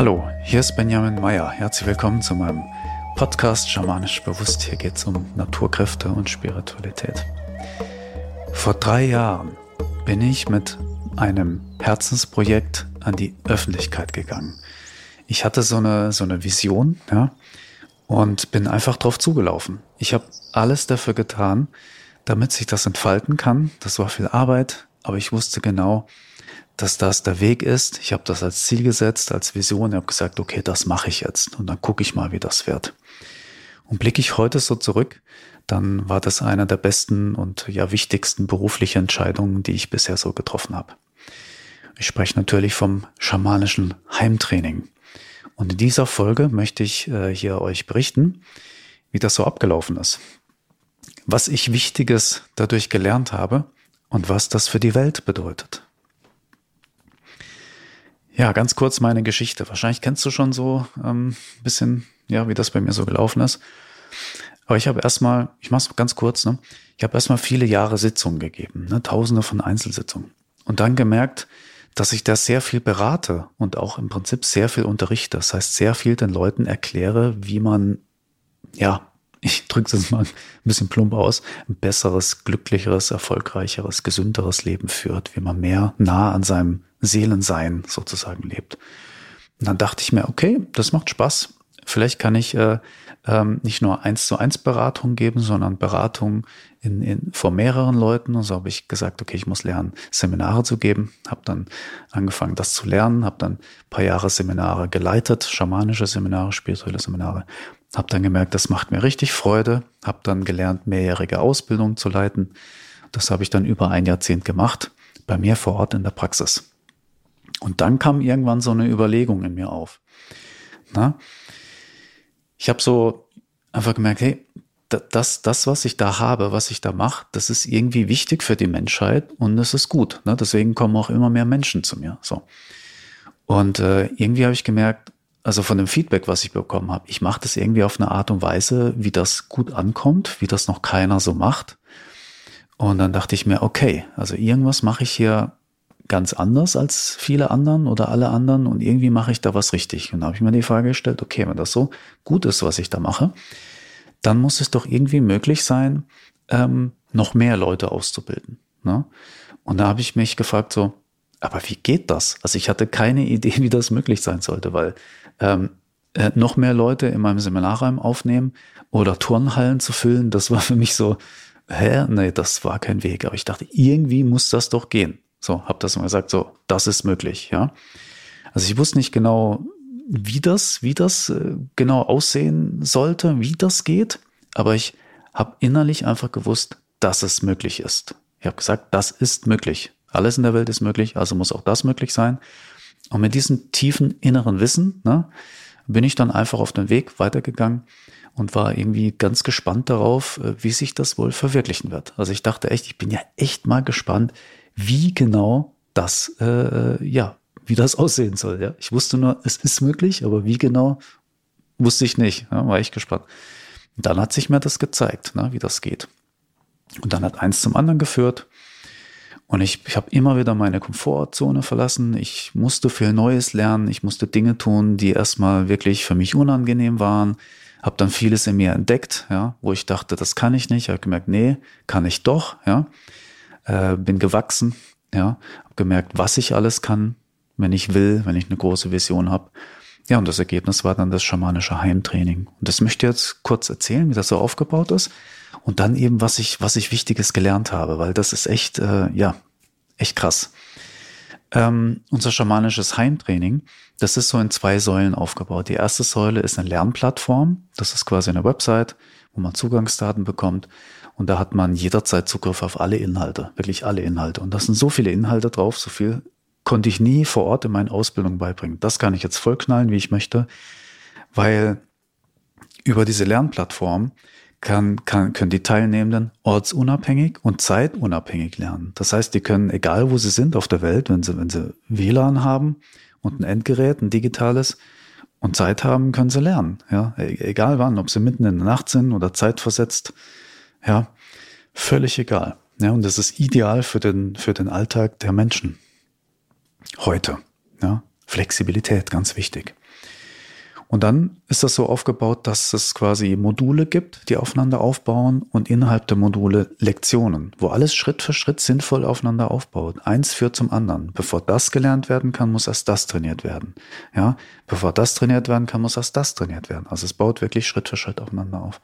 Hallo, hier ist Benjamin Meyer. Herzlich willkommen zu meinem Podcast Schamanisch Bewusst. Hier geht es um Naturkräfte und Spiritualität. Vor drei Jahren bin ich mit einem Herzensprojekt an die Öffentlichkeit gegangen. Ich hatte so eine, so eine Vision, ja, und bin einfach drauf zugelaufen. Ich habe alles dafür getan, damit sich das entfalten kann. Das war viel Arbeit, aber ich wusste genau, dass das der Weg ist. Ich habe das als Ziel gesetzt, als Vision. Ich habe gesagt, okay, das mache ich jetzt und dann gucke ich mal, wie das wird. Und blicke ich heute so zurück, dann war das einer der besten und ja wichtigsten beruflichen Entscheidungen, die ich bisher so getroffen habe. Ich spreche natürlich vom schamanischen Heimtraining. Und in dieser Folge möchte ich äh, hier euch berichten, wie das so abgelaufen ist. Was ich Wichtiges dadurch gelernt habe und was das für die Welt bedeutet. Ja, ganz kurz meine Geschichte. Wahrscheinlich kennst du schon so ähm, bisschen, ja, wie das bei mir so gelaufen ist. Aber ich habe erstmal, ich mache es ganz kurz, ne? ich habe erstmal viele Jahre Sitzungen gegeben, ne? tausende von Einzelsitzungen. Und dann gemerkt, dass ich da sehr viel berate und auch im Prinzip sehr viel unterrichte. Das heißt, sehr viel den Leuten erkläre, wie man, ja, ich drücke es mal ein bisschen plump aus, ein besseres, glücklicheres, erfolgreicheres, gesünderes Leben führt, wie man mehr nah an seinem Seelensein sozusagen lebt. Und dann dachte ich mir, okay, das macht Spaß. Vielleicht kann ich äh, ähm, nicht nur eins zu eins Beratung geben, sondern Beratung in, in, vor mehreren Leuten. Und so habe ich gesagt, okay, ich muss lernen, Seminare zu geben. Habe dann angefangen, das zu lernen. Habe dann paar Jahre Seminare geleitet, schamanische Seminare, spirituelle Seminare. Habe dann gemerkt, das macht mir richtig Freude. Habe dann gelernt, mehrjährige Ausbildung zu leiten. Das habe ich dann über ein Jahrzehnt gemacht, bei mir vor Ort in der Praxis. Und dann kam irgendwann so eine Überlegung in mir auf. Na? Ich habe so einfach gemerkt, hey, das, das, was ich da habe, was ich da mache, das ist irgendwie wichtig für die Menschheit und es ist gut. Ne? Deswegen kommen auch immer mehr Menschen zu mir. So. Und äh, irgendwie habe ich gemerkt, also von dem Feedback, was ich bekommen habe, ich mache das irgendwie auf eine Art und Weise, wie das gut ankommt, wie das noch keiner so macht. Und dann dachte ich mir, okay, also irgendwas mache ich hier ganz anders als viele anderen oder alle anderen und irgendwie mache ich da was richtig. Und da habe ich mir die Frage gestellt, okay, wenn das so gut ist, was ich da mache, dann muss es doch irgendwie möglich sein, ähm, noch mehr Leute auszubilden. Ne? Und da habe ich mich gefragt, so, aber wie geht das? Also ich hatte keine Idee, wie das möglich sein sollte, weil ähm, äh, noch mehr Leute in meinem Seminarraum aufnehmen oder Turnhallen zu füllen, das war für mich so, hä, nee, das war kein Weg. Aber ich dachte, irgendwie muss das doch gehen. So, habe das mal gesagt, so, das ist möglich, ja. Also ich wusste nicht genau, wie das, wie das äh, genau aussehen sollte, wie das geht, aber ich habe innerlich einfach gewusst, dass es möglich ist. Ich habe gesagt, das ist möglich. Alles in der Welt ist möglich, also muss auch das möglich sein. Und mit diesem tiefen inneren Wissen ne, bin ich dann einfach auf den Weg weitergegangen und war irgendwie ganz gespannt darauf, äh, wie sich das wohl verwirklichen wird. Also ich dachte echt, ich bin ja echt mal gespannt, wie genau das, äh, ja, wie das aussehen soll. Ja. Ich wusste nur, es ist möglich, aber wie genau, wusste ich nicht. Ja, war ich gespannt. Und dann hat sich mir das gezeigt, ne, wie das geht. Und dann hat eins zum anderen geführt. Und ich, ich habe immer wieder meine Komfortzone verlassen. Ich musste viel Neues lernen. Ich musste Dinge tun, die erstmal wirklich für mich unangenehm waren. Habe dann vieles in mir entdeckt, ja, wo ich dachte, das kann ich nicht. Habe gemerkt, nee, kann ich doch, ja äh, bin gewachsen, ja, habe gemerkt, was ich alles kann, wenn ich will, wenn ich eine große Vision habe. Ja, und das Ergebnis war dann das schamanische Heimtraining. Und das möchte ich jetzt kurz erzählen, wie das so aufgebaut ist. Und dann eben, was ich, was ich Wichtiges gelernt habe, weil das ist echt, äh, ja, echt krass. Ähm, unser schamanisches Heimtraining, das ist so in zwei Säulen aufgebaut. Die erste Säule ist eine Lernplattform. Das ist quasi eine Website, wo man Zugangsdaten bekommt. Und da hat man jederzeit Zugriff auf alle Inhalte, wirklich alle Inhalte. Und da sind so viele Inhalte drauf, so viel konnte ich nie vor Ort in meinen Ausbildungen beibringen. Das kann ich jetzt vollknallen, wie ich möchte, weil über diese Lernplattform kann, kann, können die Teilnehmenden ortsunabhängig und zeitunabhängig lernen. Das heißt, die können, egal wo sie sind auf der Welt, wenn sie, wenn sie WLAN haben und ein Endgerät, ein digitales, und Zeit haben, können sie lernen. Ja, e-, egal wann, ob sie mitten in der Nacht sind oder zeitversetzt. Ja, völlig egal. Ja, und das ist ideal für den, für den Alltag der Menschen. Heute. Ja, Flexibilität, ganz wichtig. Und dann ist das so aufgebaut, dass es quasi Module gibt, die aufeinander aufbauen und innerhalb der Module Lektionen, wo alles Schritt für Schritt sinnvoll aufeinander aufbaut. Eins führt zum anderen. Bevor das gelernt werden kann, muss erst das trainiert werden. Ja, bevor das trainiert werden kann, muss erst das trainiert werden. Also es baut wirklich Schritt für Schritt aufeinander auf.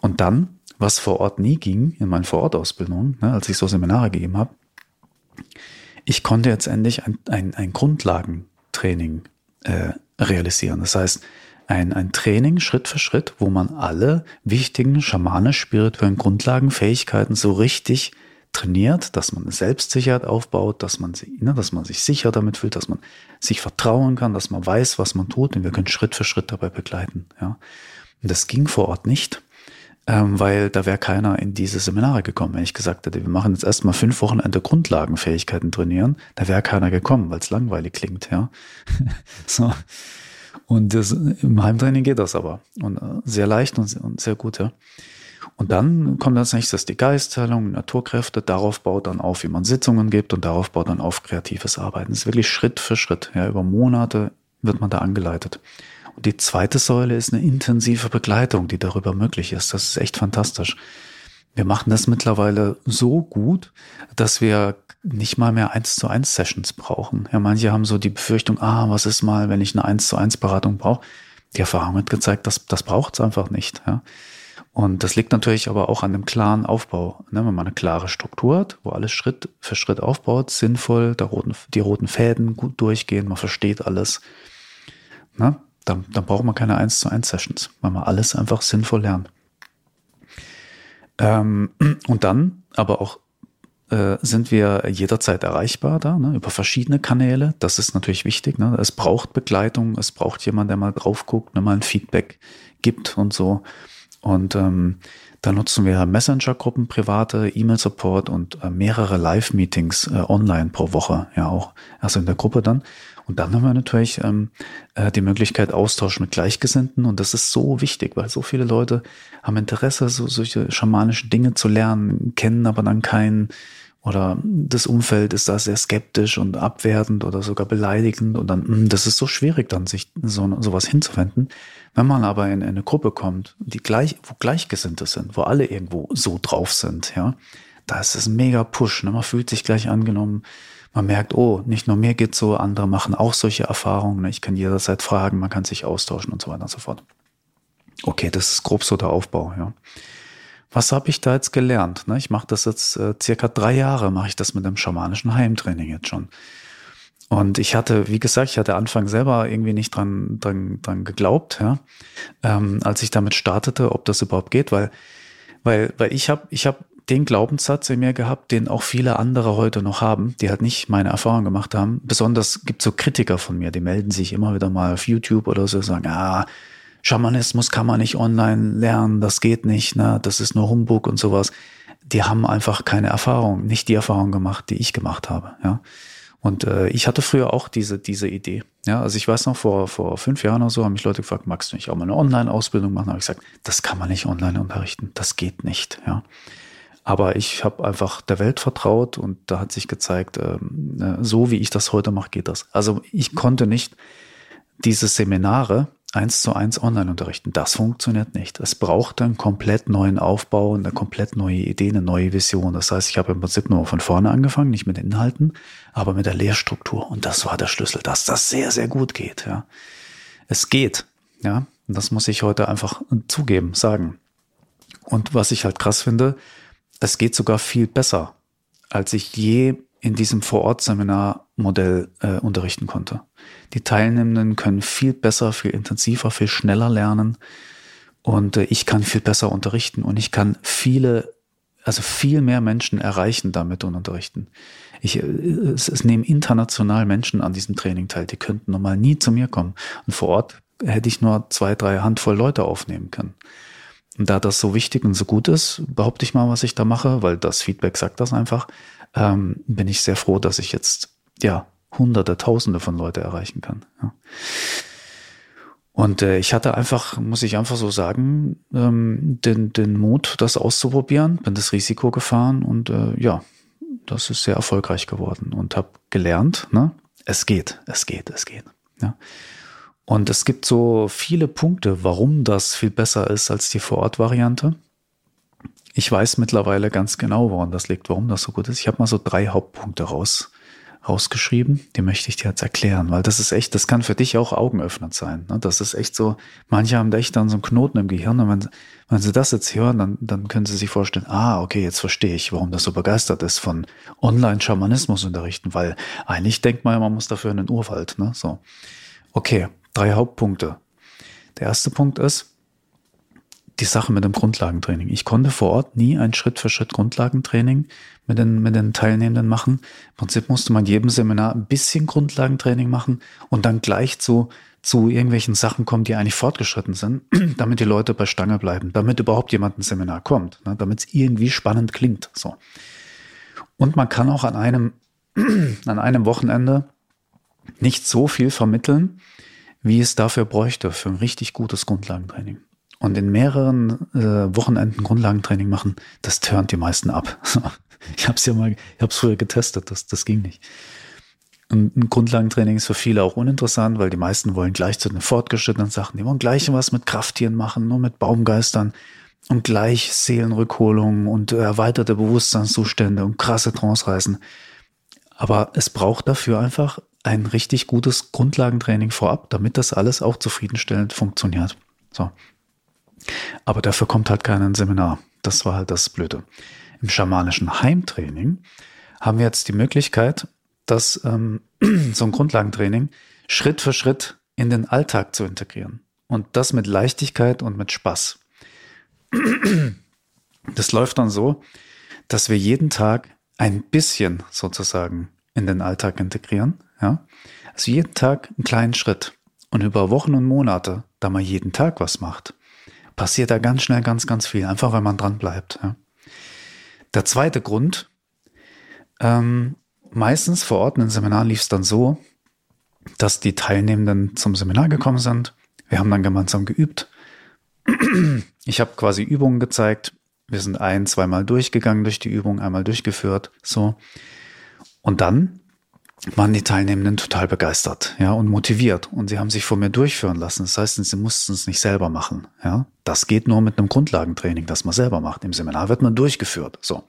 Und dann, was vor Ort nie ging, in meinen Vorortausbildungen, ne, als ich so Seminare gegeben habe, ich konnte jetzt endlich ein, ein, ein Grundlagentraining äh, realisieren. Das heißt, ein, ein Training Schritt für Schritt, wo man alle wichtigen schamanisch-spirituellen Grundlagen, Fähigkeiten so richtig trainiert, dass man Selbstsicherheit aufbaut, dass man, ne, dass man sich sicher damit fühlt, dass man sich vertrauen kann, dass man weiß, was man tut und wir können Schritt für Schritt dabei begleiten. Ja. Und das ging vor Ort nicht, ähm, weil da wäre keiner in diese Seminare gekommen. Wenn ich gesagt hätte, wir machen jetzt erstmal fünf Wochenende Grundlagenfähigkeiten trainieren, da wäre keiner gekommen, weil es langweilig klingt. Ja. so. Und das, im Heimtraining geht das aber. Und äh, sehr leicht und, und sehr gut, ja. Und dann kommt als nächstes die Geistheilung, Naturkräfte. Darauf baut dann auf, wie man Sitzungen gibt und darauf baut dann auf kreatives Arbeiten. Das ist wirklich Schritt für Schritt. Ja, über Monate wird man da angeleitet. Und die zweite Säule ist eine intensive Begleitung, die darüber möglich ist. Das ist echt fantastisch. Wir machen das mittlerweile so gut, dass wir nicht mal mehr eins zu eins Sessions brauchen. Ja, manche haben so die Befürchtung, ah, was ist mal, wenn ich eine eins zu eins Beratung brauche? Die Erfahrung hat gezeigt, dass das braucht es einfach nicht. Ja. Und das liegt natürlich aber auch an dem klaren Aufbau. Ne? Wenn man eine klare Struktur hat, wo alles Schritt für Schritt aufbaut, sinnvoll, roten, die roten Fäden gut durchgehen, man versteht alles, ne? Dann, dann braucht man keine 1 zu 1 Sessions, weil man alles einfach sinnvoll lernt. Ähm, und dann aber auch äh, sind wir jederzeit erreichbar da, ne, über verschiedene Kanäle. Das ist natürlich wichtig. Ne? Es braucht Begleitung, es braucht jemand, der mal drauf guckt, ne, mal ein Feedback gibt und so. Und ähm, da nutzen wir Messenger-Gruppen, private E-Mail-Support und äh, mehrere Live-Meetings äh, online pro Woche, ja auch, also in der Gruppe dann. Und dann haben wir natürlich ähm, äh, die Möglichkeit Austausch mit Gleichgesinnten und das ist so wichtig, weil so viele Leute haben Interesse, so solche schamanischen Dinge zu lernen, kennen aber dann keinen oder das Umfeld ist da sehr skeptisch und abwertend oder sogar beleidigend und dann, hm, das ist so schwierig dann, sich so sowas hinzuwenden. Wenn man aber in, in eine Gruppe kommt, die gleich, wo Gleichgesinnte sind, wo alle irgendwo so drauf sind, ja, da ist es ein mega Push, ne? man fühlt sich gleich angenommen, man merkt, oh, nicht nur mir geht's so, andere machen auch solche Erfahrungen, ne? ich kann jederzeit fragen, man kann sich austauschen und so weiter und so fort. Okay, das ist grob so der Aufbau, ja was habe ich da jetzt gelernt? Ne? Ich mache das jetzt äh, circa drei Jahre, mache ich das mit dem schamanischen Heimtraining jetzt schon. Und ich hatte, wie gesagt, ich hatte Anfang selber irgendwie nicht dran, dran, dran geglaubt, ja, ähm, als ich damit startete, ob das überhaupt geht, weil, weil, weil ich habe, ich habe den Glaubenssatz in mir gehabt, den auch viele andere heute noch haben, die halt nicht meine Erfahrung gemacht haben. Besonders gibt so Kritiker von mir, die melden sich immer wieder mal auf YouTube oder so, sagen, ah, Schamanismus kann man nicht online lernen, das geht nicht, ne? das ist nur Humbug und sowas. Die haben einfach keine Erfahrung, nicht die Erfahrung gemacht, die ich gemacht habe. Ja? Und äh, ich hatte früher auch diese, diese Idee. Ja, also ich weiß noch, vor, vor fünf Jahren oder so haben mich Leute gefragt, magst du nicht auch mal eine Online-Ausbildung machen? Da habe ich gesagt, das kann man nicht online unterrichten, das geht nicht. Ja. Aber ich habe einfach der Welt vertraut und da hat sich gezeigt, ähm, äh, so wie ich das heute mache, geht das. Also ich konnte nicht diese Seminare, eins zu eins online unterrichten. Das funktioniert nicht. Es braucht einen komplett neuen Aufbau, eine komplett neue Idee, eine neue Vision. Das heißt, ich habe im Prinzip nur von vorne angefangen, nicht mit den Inhalten, aber mit der Lehrstruktur. Und das war der Schlüssel, dass das sehr, sehr gut geht. Ja, es geht. Ja, und das muss ich heute einfach zugeben, sagen. Und was ich halt krass finde, es geht sogar viel besser, als ich je in diesem Vorortseminarmodell äh, unterrichten konnte. Die Teilnehmenden können viel besser, viel intensiver, viel schneller lernen und äh, ich kann viel besser unterrichten und ich kann viele, also viel mehr Menschen erreichen damit und unterrichten. Ich, äh, es, es nehmen international Menschen an diesem Training teil, die könnten normal nie zu mir kommen. Und vor Ort hätte ich nur zwei, drei Handvoll Leute aufnehmen können. Und da das so wichtig und so gut ist, behaupte ich mal, was ich da mache, weil das Feedback sagt das einfach, ähm, bin ich sehr froh, dass ich jetzt ja Hunderte, Tausende von Leute erreichen kann. Ja. Und äh, ich hatte einfach, muss ich einfach so sagen, ähm, den, den Mut, das auszuprobieren, bin das Risiko gefahren und äh, ja, das ist sehr erfolgreich geworden und habe gelernt, ne, es geht, es geht, es geht. Ja. Und es gibt so viele Punkte, warum das viel besser ist als die Vorortvariante. Ich weiß mittlerweile ganz genau, woran das liegt, warum das so gut ist. Ich habe mal so drei Hauptpunkte raus, rausgeschrieben. Die möchte ich dir jetzt erklären, weil das ist echt, das kann für dich auch augenöffnend sein. Ne? Das ist echt so, manche haben da echt dann so einen Knoten im Gehirn und wenn, wenn sie das jetzt hören, dann, dann können sie sich vorstellen, ah, okay, jetzt verstehe ich, warum das so begeistert ist von Online-Schamanismus unterrichten, weil eigentlich denkt man ja, man muss dafür in den Urwald. Ne? So. Okay, drei Hauptpunkte. Der erste Punkt ist, die Sache mit dem Grundlagentraining. Ich konnte vor Ort nie ein Schritt für Schritt Grundlagentraining mit den, mit den Teilnehmenden machen. Im Prinzip musste man jedem Seminar ein bisschen Grundlagentraining machen und dann gleich zu, zu irgendwelchen Sachen kommen, die eigentlich fortgeschritten sind, damit die Leute bei Stange bleiben, damit überhaupt jemand ein Seminar kommt, ne, damit es irgendwie spannend klingt. So. Und man kann auch an einem, an einem Wochenende nicht so viel vermitteln, wie es dafür bräuchte für ein richtig gutes Grundlagentraining und in mehreren äh, Wochenenden Grundlagentraining machen, das turnt die meisten ab. ich habe es ja mal, ich habe es früher getestet, das, das ging nicht. Und ein Grundlagentraining ist für viele auch uninteressant, weil die meisten wollen gleich zu den fortgeschrittenen Sachen, die wollen gleich was mit Krafttieren machen, nur mit Baumgeistern und gleich Seelenrückholungen und erweiterte Bewusstseinszustände und krasse Trance-Reisen. Aber es braucht dafür einfach ein richtig gutes Grundlagentraining vorab, damit das alles auch zufriedenstellend funktioniert. So, aber dafür kommt halt kein Seminar. Das war halt das Blöde. Im schamanischen Heimtraining haben wir jetzt die Möglichkeit, das ähm, so ein Grundlagentraining Schritt für Schritt in den Alltag zu integrieren. Und das mit Leichtigkeit und mit Spaß. Das läuft dann so, dass wir jeden Tag ein bisschen sozusagen in den Alltag integrieren. Ja? Also jeden Tag einen kleinen Schritt. Und über Wochen und Monate, da man jeden Tag was macht, passiert da ganz schnell ganz, ganz viel, einfach wenn man dran bleibt. Ja. Der zweite Grund, ähm, meistens vor Ort in den Seminaren lief es dann so, dass die Teilnehmenden zum Seminar gekommen sind. Wir haben dann gemeinsam geübt. Ich habe quasi Übungen gezeigt. Wir sind ein, zweimal durchgegangen durch die Übung, einmal durchgeführt, so. Und dann waren die Teilnehmenden total begeistert, ja, und motiviert. Und sie haben sich von mir durchführen lassen. Das heißt, sie mussten es nicht selber machen, ja. Das geht nur mit einem Grundlagentraining, das man selber macht. Im Seminar wird man durchgeführt, so.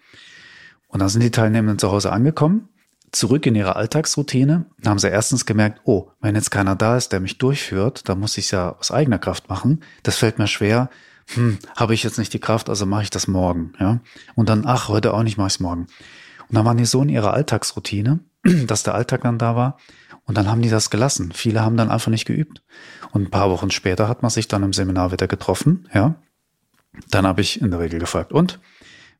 Und dann sind die Teilnehmenden zu Hause angekommen, zurück in ihre Alltagsroutine. Dann haben sie erstens gemerkt, oh, wenn jetzt keiner da ist, der mich durchführt, dann muss ich es ja aus eigener Kraft machen. Das fällt mir schwer. Hm, habe ich jetzt nicht die Kraft, also mache ich das morgen, ja. Und dann, ach, heute auch nicht, mache ich es morgen. Und dann waren die so in ihrer Alltagsroutine, dass der Alltag dann da war. Und dann haben die das gelassen. Viele haben dann einfach nicht geübt. Und ein paar Wochen später hat man sich dann im Seminar wieder getroffen, ja. Dann habe ich in der Regel gefragt, und?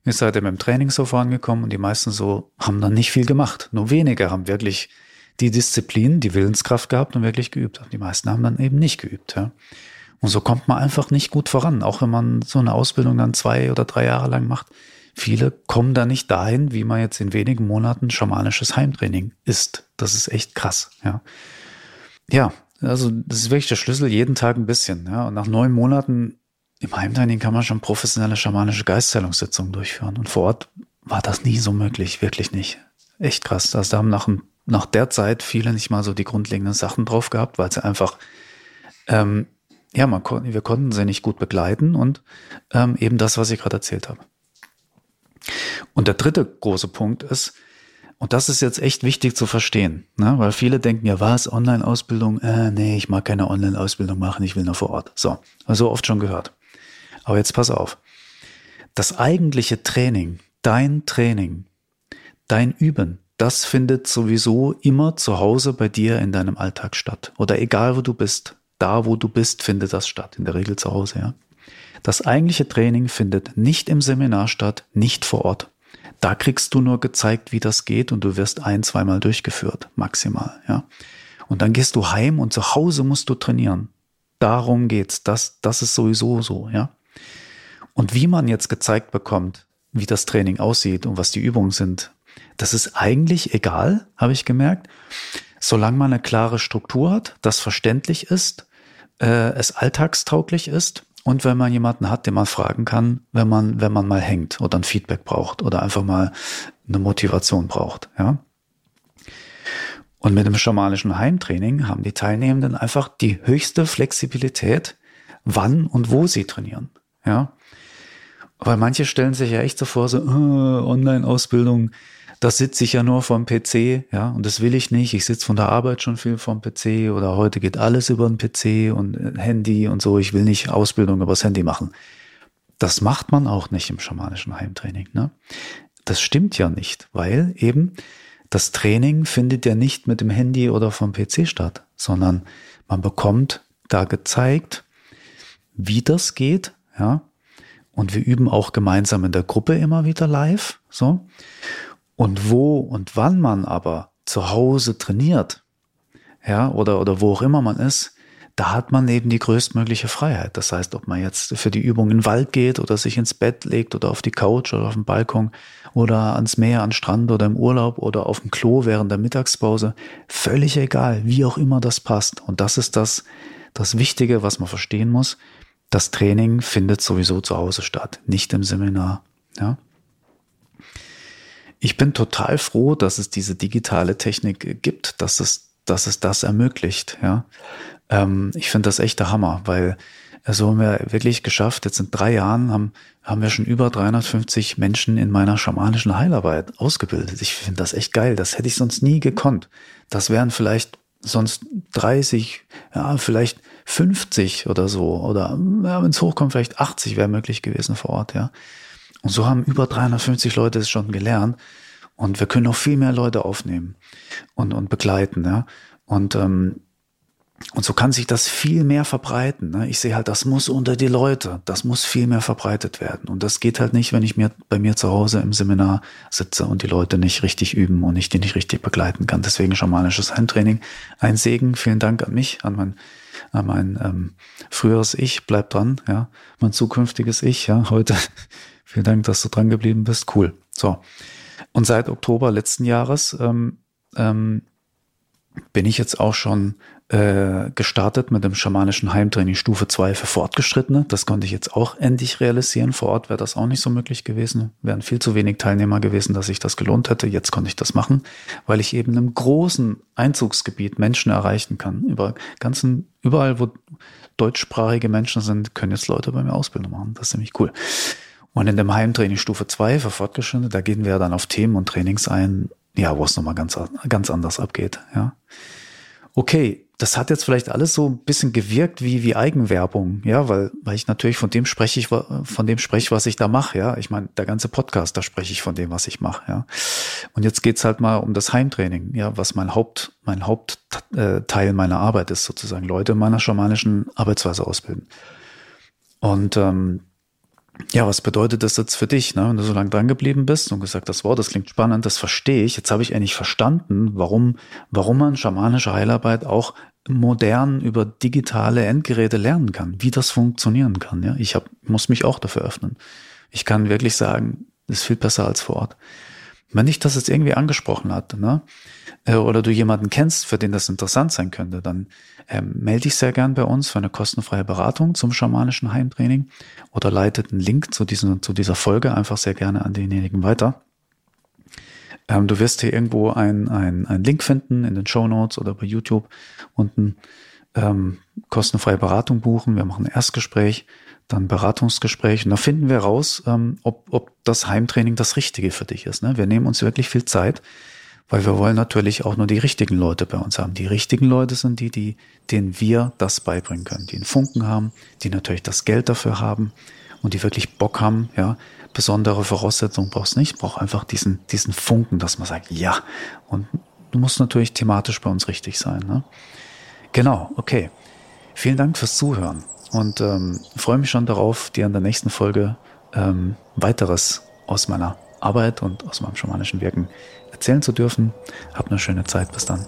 Wie seid ihr mit dem Training so vorangekommen? Und die meisten so haben dann nicht viel gemacht. Nur wenige haben wirklich die Disziplin, die Willenskraft gehabt und wirklich geübt. Die meisten haben dann eben nicht geübt, ja. Und so kommt man einfach nicht gut voran. Auch wenn man so eine Ausbildung dann zwei oder drei Jahre lang macht, Viele kommen da nicht dahin, wie man jetzt in wenigen Monaten schamanisches Heimtraining ist. Das ist echt krass, ja. Ja, also das ist wirklich der Schlüssel, jeden Tag ein bisschen, ja. Und nach neun Monaten im Heimtraining kann man schon professionelle schamanische Geistzählungssitzungen durchführen. Und vor Ort war das nie so möglich, wirklich nicht. Echt krass. Also da haben nach, nach der Zeit viele nicht mal so die grundlegenden Sachen drauf gehabt, weil sie einfach, ähm, ja, man, wir konnten sie nicht gut begleiten und ähm, eben das, was ich gerade erzählt habe. Und der dritte große Punkt ist, und das ist jetzt echt wichtig zu verstehen, ne? weil viele denken, ja was, Online-Ausbildung, äh, nee, ich mag keine Online-Ausbildung machen, ich will nur vor Ort. So, also oft schon gehört. Aber jetzt pass auf. Das eigentliche Training, dein Training, dein Üben, das findet sowieso immer zu Hause bei dir in deinem Alltag statt. Oder egal wo du bist, da wo du bist, findet das statt. In der Regel zu Hause, ja. Das eigentliche Training findet nicht im Seminar statt, nicht vor Ort. Da kriegst du nur gezeigt, wie das geht und du wirst ein, zweimal durchgeführt, maximal, ja. Und dann gehst du heim und zu Hause musst du trainieren. Darum geht's. Das, das ist sowieso so, ja. Und wie man jetzt gezeigt bekommt, wie das Training aussieht und was die Übungen sind, das ist eigentlich egal, habe ich gemerkt. Solange man eine klare Struktur hat, das verständlich ist, äh, es alltagstauglich ist und wenn man jemanden hat, den man fragen kann, wenn man, wenn man mal hängt oder ein Feedback braucht oder einfach mal eine Motivation braucht, ja. Und mit dem schamanischen Heimtraining haben die Teilnehmenden einfach die höchste Flexibilität, wann und wo sie trainieren. Ja. Weil manche stellen sich ja echt so vor, so, äh, Online-Ausbildung, das sitze ich ja nur vom PC, ja, und das will ich nicht. Ich sitze von der Arbeit schon viel vom PC oder heute geht alles über den PC und äh, Handy und so. Ich will nicht Ausbildung übers Handy machen. Das macht man auch nicht im schamanischen Heimtraining. Ne? Das stimmt ja nicht, weil eben das Training findet ja nicht mit dem Handy oder vom PC statt, sondern man bekommt da gezeigt, wie das geht, ja. Und wir üben auch gemeinsam in der Gruppe immer wieder live, so. Und wo und wann man aber zu Hause trainiert, ja, oder, oder wo auch immer man ist, da hat man eben die größtmögliche Freiheit. Das heißt, ob man jetzt für die Übung in den Wald geht oder sich ins Bett legt oder auf die Couch oder auf den Balkon oder ans Meer, an Strand oder im Urlaub oder auf dem Klo während der Mittagspause, völlig egal, wie auch immer das passt. Und das ist das, das Wichtige, was man verstehen muss. Das Training findet sowieso zu Hause statt, nicht im Seminar. Ja? Ich bin total froh, dass es diese digitale Technik gibt, dass es, dass es das ermöglicht. Ja? Ähm, ich finde das echt der Hammer, weil so haben wir wirklich geschafft. Jetzt in drei Jahren haben, haben wir schon über 350 Menschen in meiner schamanischen Heilarbeit ausgebildet. Ich finde das echt geil. Das hätte ich sonst nie gekonnt. Das wären vielleicht sonst 30, ja, vielleicht 50 oder so. Oder ja, wenn es hochkommt, vielleicht 80 wäre möglich gewesen vor Ort, ja. Und so haben über 350 Leute es schon gelernt. Und wir können noch viel mehr Leute aufnehmen und, und begleiten, ja. Und ähm, und so kann sich das viel mehr verbreiten. Ne? Ich sehe halt, das muss unter die Leute, das muss viel mehr verbreitet werden. Und das geht halt nicht, wenn ich mir bei mir zu Hause im Seminar sitze und die Leute nicht richtig üben und ich die nicht richtig begleiten kann. Deswegen schamanisches Handtraining. Ein Segen, vielen Dank an mich, an mein, an mein ähm, früheres Ich, bleib dran, ja, mein zukünftiges Ich, ja, heute. Vielen Dank, dass du dran geblieben bist. Cool. So. Und seit Oktober letzten Jahres ähm, ähm, bin ich jetzt auch schon äh, gestartet mit dem schamanischen Heimtraining Stufe 2 für Fortgeschrittene. Das konnte ich jetzt auch endlich realisieren. Vor Ort wäre das auch nicht so möglich gewesen. Wären viel zu wenig Teilnehmer gewesen, dass sich das gelohnt hätte. Jetzt konnte ich das machen, weil ich eben im großen Einzugsgebiet Menschen erreichen kann. Über ganzen, überall, wo deutschsprachige Menschen sind, können jetzt Leute bei mir Ausbildung machen. Das ist ziemlich cool. Und in dem Heimtraining Stufe 2 für Fortgeschrittene, da gehen wir dann auf Themen und Trainings ein, ja, wo es nochmal ganz, ganz anders abgeht, ja. Okay, das hat jetzt vielleicht alles so ein bisschen gewirkt wie, wie Eigenwerbung, ja, weil, weil ich natürlich von dem spreche ich, von dem spreche, was ich da mache, ja. Ich meine, der ganze Podcast, da spreche ich von dem, was ich mache, ja. Und jetzt geht's halt mal um das Heimtraining, ja, was mein Haupt, mein Hauptteil meiner Arbeit ist, sozusagen, Leute meiner schamanischen Arbeitsweise ausbilden. Und ähm, ja, was bedeutet das jetzt für dich, ne? wenn du so lange dran geblieben bist und gesagt hast, wow, das klingt spannend, das verstehe ich. Jetzt habe ich eigentlich verstanden, warum, warum man schamanische Heilarbeit auch modern über digitale Endgeräte lernen kann, wie das funktionieren kann. Ja, ich hab, muss mich auch dafür öffnen. Ich kann wirklich sagen, ist viel besser als vor Ort. Wenn dich das jetzt irgendwie angesprochen hat, ne? Äh, oder du jemanden kennst, für den das interessant sein könnte, dann ähm, melde dich sehr gern bei uns für eine kostenfreie Beratung zum schamanischen Heimtraining oder leitet einen Link zu, diesen, zu dieser Folge einfach sehr gerne an denjenigen weiter. Ähm, du wirst hier irgendwo einen ein Link finden in den Show Notes oder bei YouTube unten ähm, kostenfreie Beratung buchen. Wir machen ein Erstgespräch, dann Beratungsgespräch und da finden wir raus, ähm, ob, ob das Heimtraining das Richtige für dich ist. Ne? Wir nehmen uns wirklich viel Zeit weil wir wollen natürlich auch nur die richtigen Leute bei uns haben. Die richtigen Leute sind die, die, denen wir das beibringen können, die einen Funken haben, die natürlich das Geld dafür haben und die wirklich Bock haben, ja. Besondere Voraussetzungen brauchst du nicht, brauch einfach diesen, diesen Funken, dass man sagt, ja. Und du musst natürlich thematisch bei uns richtig sein, ne? Genau, okay. Vielen Dank fürs Zuhören und ähm, freue mich schon darauf, dir in der nächsten Folge ähm, weiteres aus meiner Arbeit und aus meinem schamanischen Wirken erzählen zu dürfen. Habt eine schöne Zeit. Bis dann.